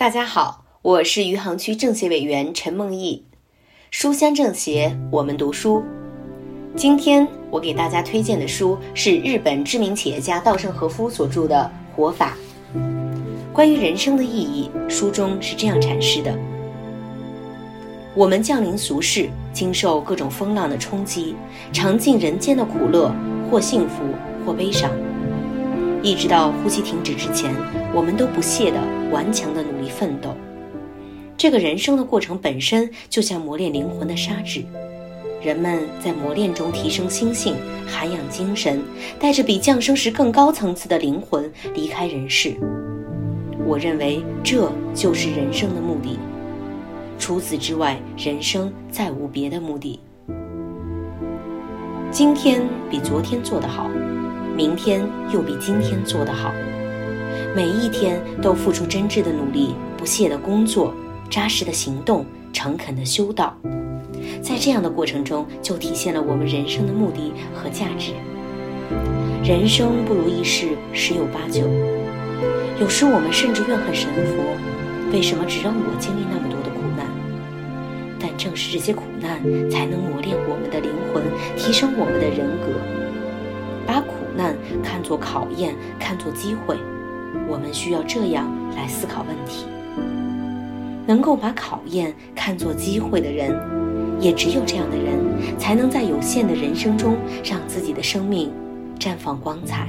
大家好，我是余杭区政协委员陈梦忆。书香政协，我们读书。今天我给大家推荐的书是日本知名企业家稻盛和夫所著的《活法》。关于人生的意义，书中是这样阐释的：我们降临俗世，经受各种风浪的冲击，尝尽人间的苦乐，或幸福，或悲伤。一直到呼吸停止之前，我们都不懈的、顽强的努力奋斗。这个人生的过程本身就像磨练灵魂的砂纸，人们在磨练中提升心性、涵养精神，带着比降生时更高层次的灵魂离开人世。我认为这就是人生的目的。除此之外，人生再无别的目的。今天比昨天做得好。明天又比今天做得好，每一天都付出真挚的努力、不懈的工作、扎实的行动、诚恳的修道，在这样的过程中，就体现了我们人生的目的和价值。人生不如意事十有八九，有时我们甚至怨恨神佛，为什么只让我经历那么多的苦难？但正是这些苦难，才能磨练我们的灵魂，提升我们的人格。看作考验，看作机会，我们需要这样来思考问题。能够把考验看作机会的人，也只有这样的人，才能在有限的人生中，让自己的生命绽放光彩。